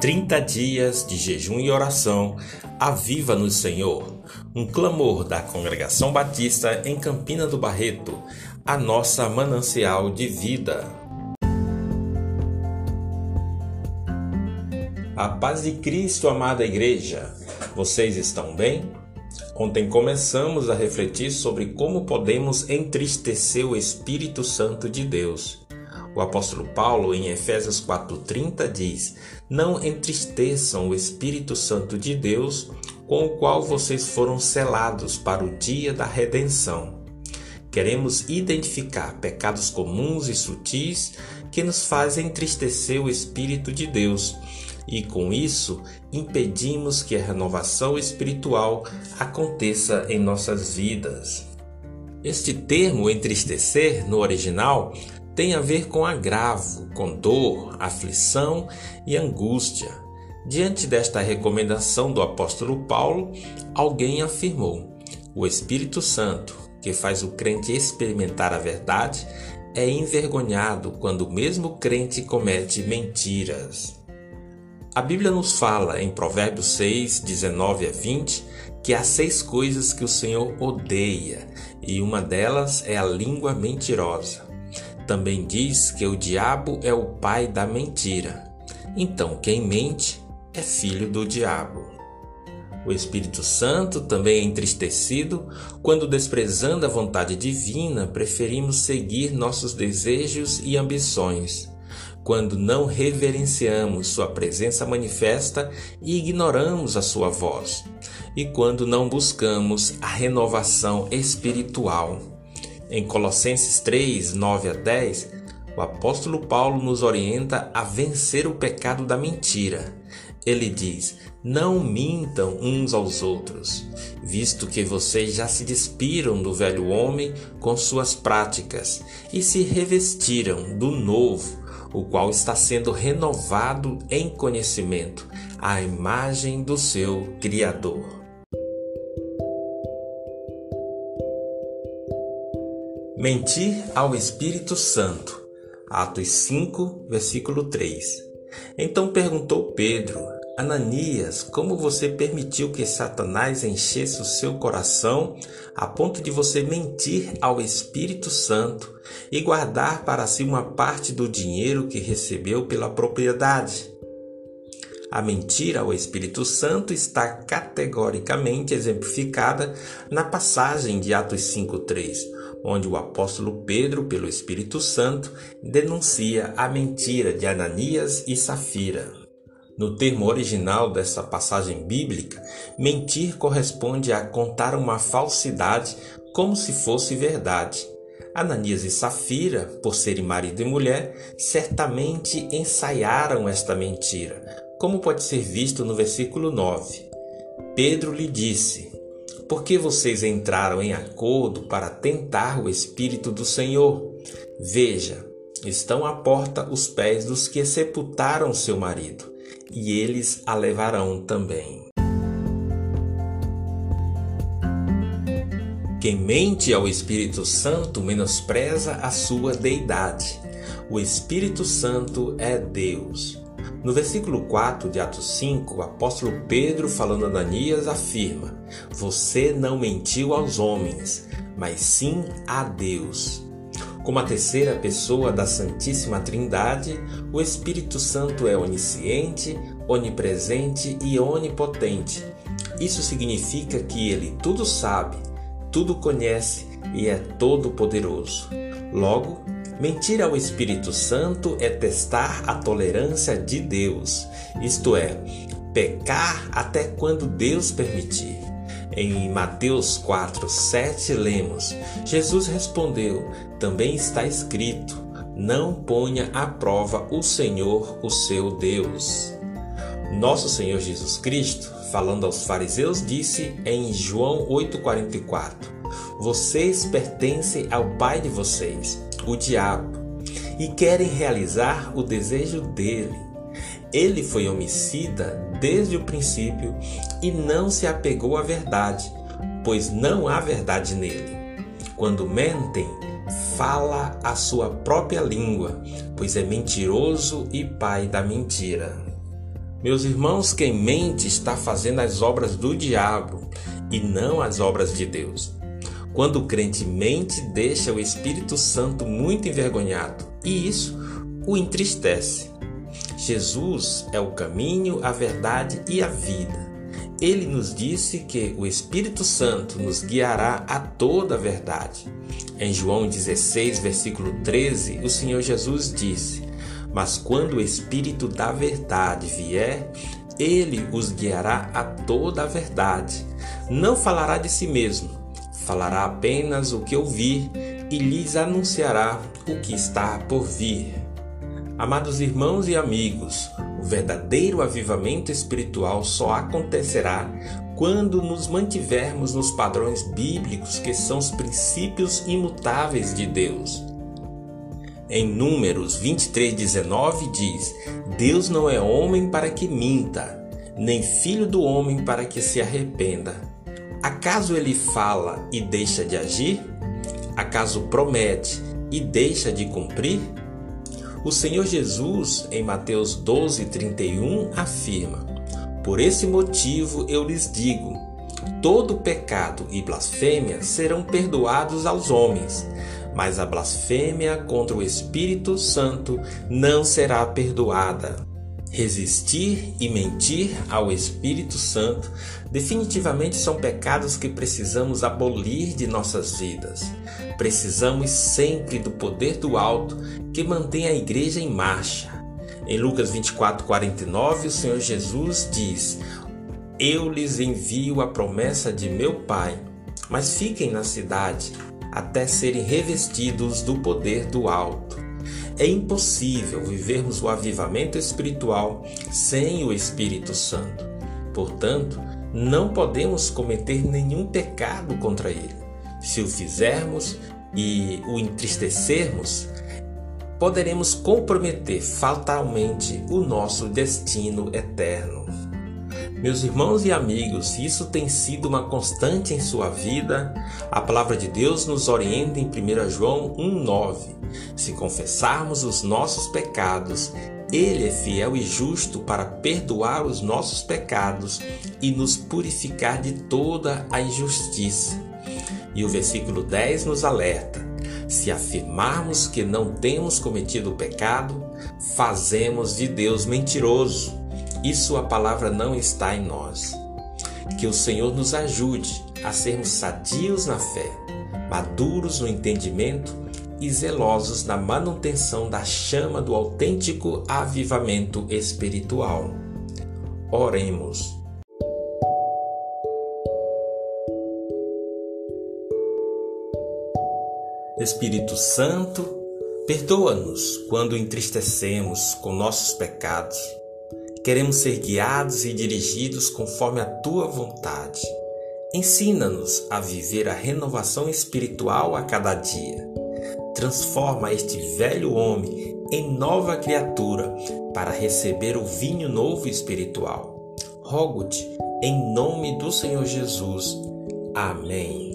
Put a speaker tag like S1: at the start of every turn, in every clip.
S1: 30 dias de jejum e oração, aviva-nos, Senhor. Um clamor da Congregação Batista em Campina do Barreto, a nossa manancial de vida. A paz de Cristo, amada igreja. Vocês estão bem? Ontem começamos a refletir sobre como podemos entristecer o Espírito Santo de Deus. O apóstolo Paulo, em Efésios 4,30, diz: Não entristeçam o Espírito Santo de Deus, com o qual vocês foram selados para o dia da redenção. Queremos identificar pecados comuns e sutis que nos fazem entristecer o Espírito de Deus e, com isso, impedimos que a renovação espiritual aconteça em nossas vidas. Este termo entristecer, no original, tem a ver com agravo, com dor, aflição e angústia. Diante desta recomendação do apóstolo Paulo, alguém afirmou: o Espírito Santo, que faz o crente experimentar a verdade, é envergonhado quando o mesmo crente comete mentiras. A Bíblia nos fala em Provérbios 6, 19 a 20 que há seis coisas que o Senhor odeia e uma delas é a língua mentirosa. Também diz que o diabo é o pai da mentira. Então, quem mente é filho do diabo. O Espírito Santo também é entristecido quando, desprezando a vontade divina, preferimos seguir nossos desejos e ambições, quando não reverenciamos Sua presença manifesta e ignoramos a Sua voz, e quando não buscamos a renovação espiritual em Colossenses 3, 9 a 10, o apóstolo Paulo nos orienta a vencer o pecado da mentira. Ele diz: Não mintam uns aos outros, visto que vocês já se despiram do velho homem com suas práticas e se revestiram do novo, o qual está sendo renovado em conhecimento, à imagem do seu Criador. Mentir ao Espírito Santo. Atos 5, versículo 3. Então perguntou Pedro: Ananias, como você permitiu que Satanás enchesse o seu coração a ponto de você mentir ao Espírito Santo e guardar para si uma parte do dinheiro que recebeu pela propriedade? A mentira ao Espírito Santo está categoricamente exemplificada na passagem de Atos 5:3 onde o apóstolo Pedro, pelo Espírito Santo, denuncia a mentira de Ananias e Safira. No termo original dessa passagem bíblica, mentir corresponde a contar uma falsidade como se fosse verdade. Ananias e Safira, por serem marido e mulher, certamente ensaiaram esta mentira, como pode ser visto no versículo 9. Pedro lhe disse: por que vocês entraram em acordo para tentar o Espírito do Senhor? Veja, estão à porta os pés dos que sepultaram seu marido, e eles a levarão também. Quem mente ao Espírito Santo menospreza a sua deidade. O Espírito Santo é Deus. No versículo 4 de Atos 5, o apóstolo Pedro, falando a Ananias, afirma: Você não mentiu aos homens, mas sim a Deus. Como a terceira pessoa da Santíssima Trindade, o Espírito Santo é onisciente, onipresente e onipotente. Isso significa que ele tudo sabe, tudo conhece e é todo poderoso. Logo, Mentir ao Espírito Santo é testar a tolerância de Deus, isto é, pecar até quando Deus permitir. Em Mateus 4, 7 lemos: Jesus respondeu: Também está escrito: Não ponha à prova o Senhor, o seu Deus. Nosso Senhor Jesus Cristo, falando aos fariseus, disse em João 8,44: Vocês pertencem ao Pai de vocês o diabo, e querem realizar o desejo dele. Ele foi homicida desde o princípio e não se apegou à verdade, pois não há verdade nele. Quando mentem, fala a sua própria língua, pois é mentiroso e pai da mentira. Meus irmãos, quem mente está fazendo as obras do diabo e não as obras de Deus. Quando o crente mente, deixa o Espírito Santo muito envergonhado e isso o entristece. Jesus é o caminho, a verdade e a vida. Ele nos disse que o Espírito Santo nos guiará a toda a verdade. Em João 16, versículo 13, o Senhor Jesus disse: Mas quando o Espírito da verdade vier, ele os guiará a toda a verdade. Não falará de si mesmo, falará apenas o que ouvir e lhes anunciará o que está por vir. Amados irmãos e amigos, o verdadeiro avivamento espiritual só acontecerá quando nos mantivermos nos padrões bíblicos que são os princípios imutáveis de Deus. Em Números 23:19 diz: Deus não é homem para que minta, nem filho do homem para que se arrependa. Acaso ele fala e deixa de agir? Acaso promete e deixa de cumprir? O Senhor Jesus, em Mateus 12:31, afirma: Por esse motivo eu lhes digo: todo pecado e blasfêmia serão perdoados aos homens, mas a blasfêmia contra o Espírito Santo não será perdoada. Resistir e mentir ao Espírito Santo definitivamente são pecados que precisamos abolir de nossas vidas. Precisamos sempre do poder do alto que mantém a igreja em marcha. Em Lucas 24, 49, o Senhor Jesus diz: Eu lhes envio a promessa de meu Pai, mas fiquem na cidade até serem revestidos do poder do alto. É impossível vivermos o avivamento espiritual sem o Espírito Santo. Portanto, não podemos cometer nenhum pecado contra ele. Se o fizermos e o entristecermos, poderemos comprometer fatalmente o nosso destino eterno. Meus irmãos e amigos, se isso tem sido uma constante em sua vida, a palavra de Deus nos orienta em 1 João 1,9. Se confessarmos os nossos pecados, Ele é fiel e justo para perdoar os nossos pecados e nos purificar de toda a injustiça. E o versículo 10 nos alerta: se afirmarmos que não temos cometido o pecado, fazemos de Deus mentiroso e Sua palavra não está em nós. Que o Senhor nos ajude a sermos sadios na fé, maduros no entendimento e zelosos na manutenção da chama do autêntico avivamento espiritual. Oremos. Espírito Santo, perdoa-nos quando entristecemos com nossos pecados Queremos ser guiados e dirigidos conforme a tua vontade. Ensina-nos a viver a renovação espiritual a cada dia. Transforma este velho homem em nova criatura para receber o vinho novo espiritual. Rogo-te em nome do Senhor Jesus. Amém.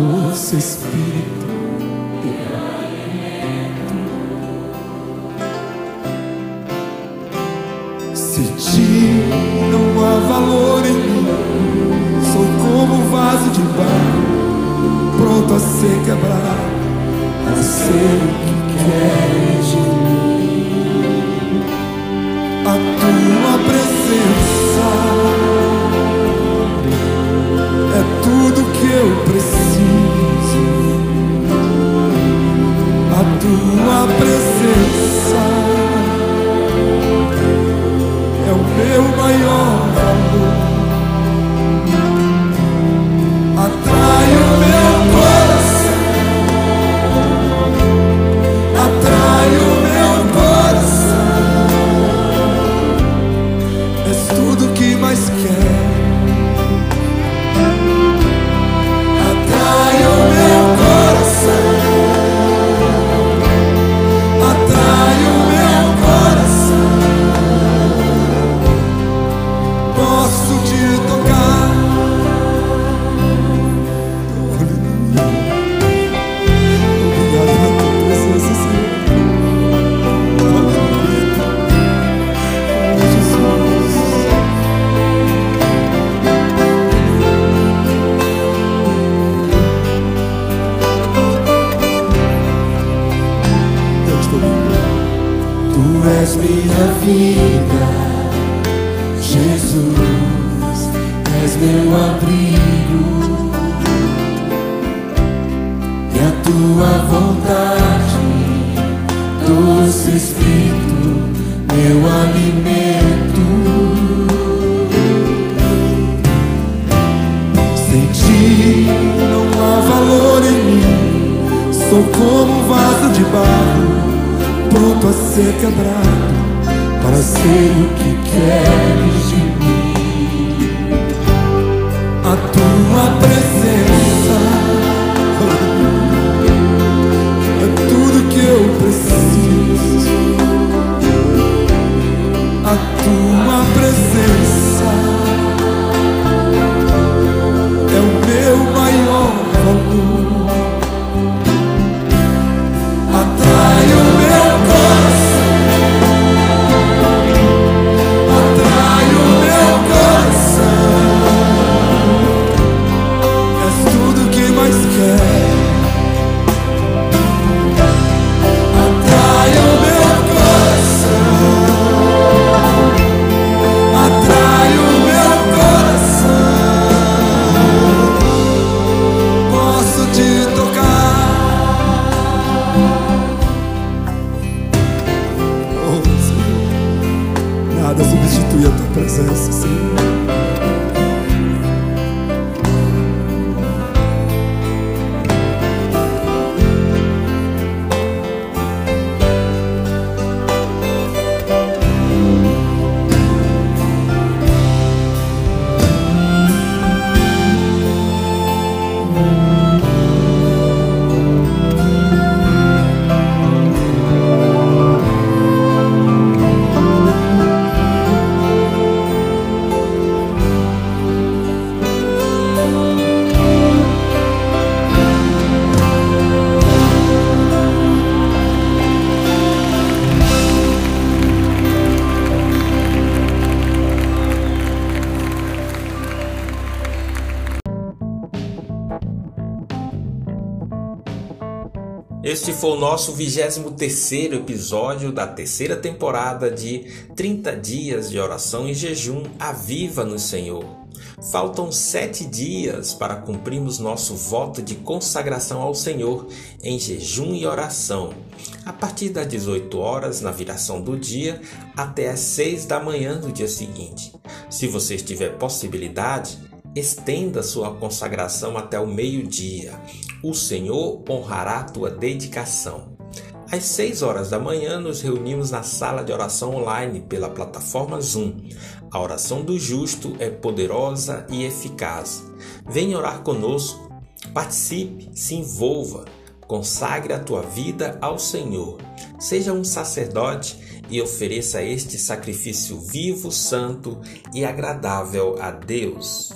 S2: Doce Espírito, Se ti não há valor em mim, sou como um vaso de barro, pronto a ser quebrado a ser o que queres de mim. A tua presença doce Espírito, meu alimento. Sem ti não há valor em mim, sou como um vaso de barro, pronto a ser quebrado para ser o que queres de mim. A tua presença
S1: foi o nosso 23º episódio da terceira temporada de 30 dias de oração e jejum Aviva no Senhor. Faltam sete dias para cumprirmos nosso voto de consagração ao Senhor em jejum e oração, a partir das 18 horas na viração do dia até às 6 da manhã do dia seguinte. Se você tiver possibilidade, Estenda sua consagração até o meio-dia. O Senhor honrará tua dedicação. Às 6 horas da manhã, nos reunimos na sala de oração online pela plataforma Zoom. A oração do justo é poderosa e eficaz. Venha orar conosco, participe, se envolva, consagre a tua vida ao Senhor. Seja um sacerdote e ofereça este sacrifício vivo, santo e agradável a Deus.